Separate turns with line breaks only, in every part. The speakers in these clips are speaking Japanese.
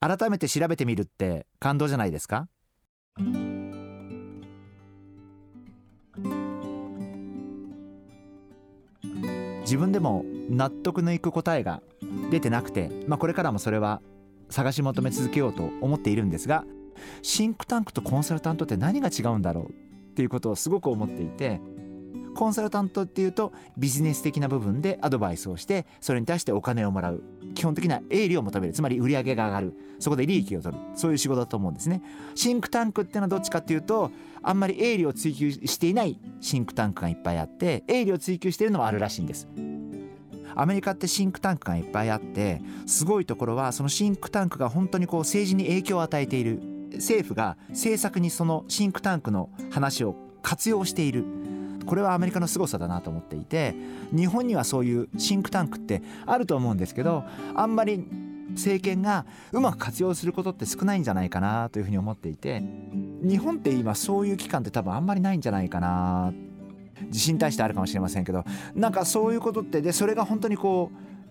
改めて調べてみるって感動じゃないですか？自分でも納得のいく答えが出てなくて、まあ、これからもそれは探し求め続けようと思っているんですがシンクタンクとコンサルタントって何が違うんだろうっていうことをすごく思っていてコンサルタントっていうとビジネス的な部分でアドバイスをしてそれに対してお金をもらう。基本的な営利を求める。つまり売り上げが上がる。そこで利益を取る。そういう仕事だと思うんですね。シンクタンクっていうのはどっちかっていうとあんまり営利を追求していないシンクタンクがいっぱいあって営利を追求しているのはあるらしいんです。アメリカってシンクタンクがいっぱいあってすごいところはそのシンクタンクが本当にこう政治に影響を与えている。政府が政策にそのシンクタンクの話を活用している。これはアメリカの凄さだなと思っていて日本にはそういうシンクタンクってあると思うんですけどあんまり政権がうまく活用することって少ないんじゃないかなというふうに思っていて日本って今そういう機関って多分あんまりないんじゃないかな地震に対してあるかもしれませんけどなんかそういうことってでそれが本当にこ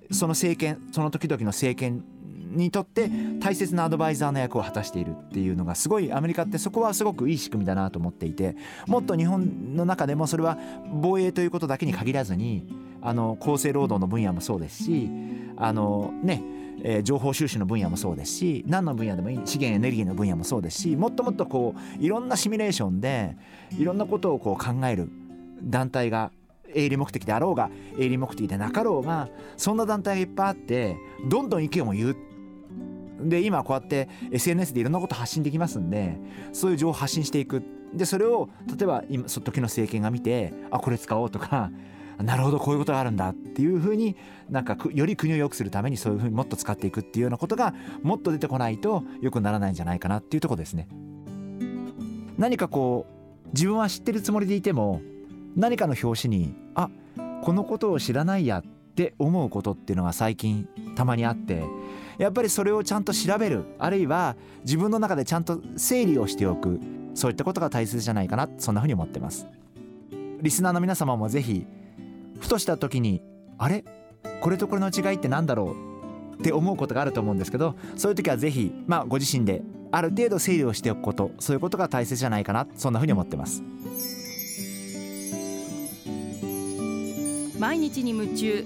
うその政権その時々の政権にとって大切なアドバイザーの役を果たしているっていうのがすごいアメリカってそこはすごくいい仕組みだなと思っていてもっと日本の中でもそれは防衛ということだけに限らずにあの厚生労働の分野もそうですしあのねえー、情報収集の分野もそうですし何の分野でもいい資源エネルギーの分野もそうですしもっともっとこういろんなシミュレーションでいろんなことをこう考える団体が営利目的であろうが営利目的でなかろうがそんな団体がいっぱいあってどんどん意見を言う。で今こうやって SNS でいろんなこと発信できますんでそういう情報を発信していくでそれを例えば今その時の政権が見てあこれ使おうとか なるほどこういうことがあるんだっていうふうになんかより国を良くするためにそういうふうにもっと使っていくっていうようなことがもっと出てこないと良くならないんじゃないかなっていうとこですね。何かこう自分は知ってるつもりでいても何かの表紙にあこのことを知らないやっって思うことっていうのが最近たまにあってやっぱりそれをちゃんと調べるあるいは自分の中でちゃんと整理をしておくそういったことが大切じゃないかなそんなふうに思ってます。リスナーの皆様もぜひふとした時にあれ？これとこれの違いって何だろう？って思うことがあると思うんですけどそういう時はぜひまあご自身である程度整理をしておくことそういうことが大切じゃないかなそんなふうに思ってます。
毎日に夢中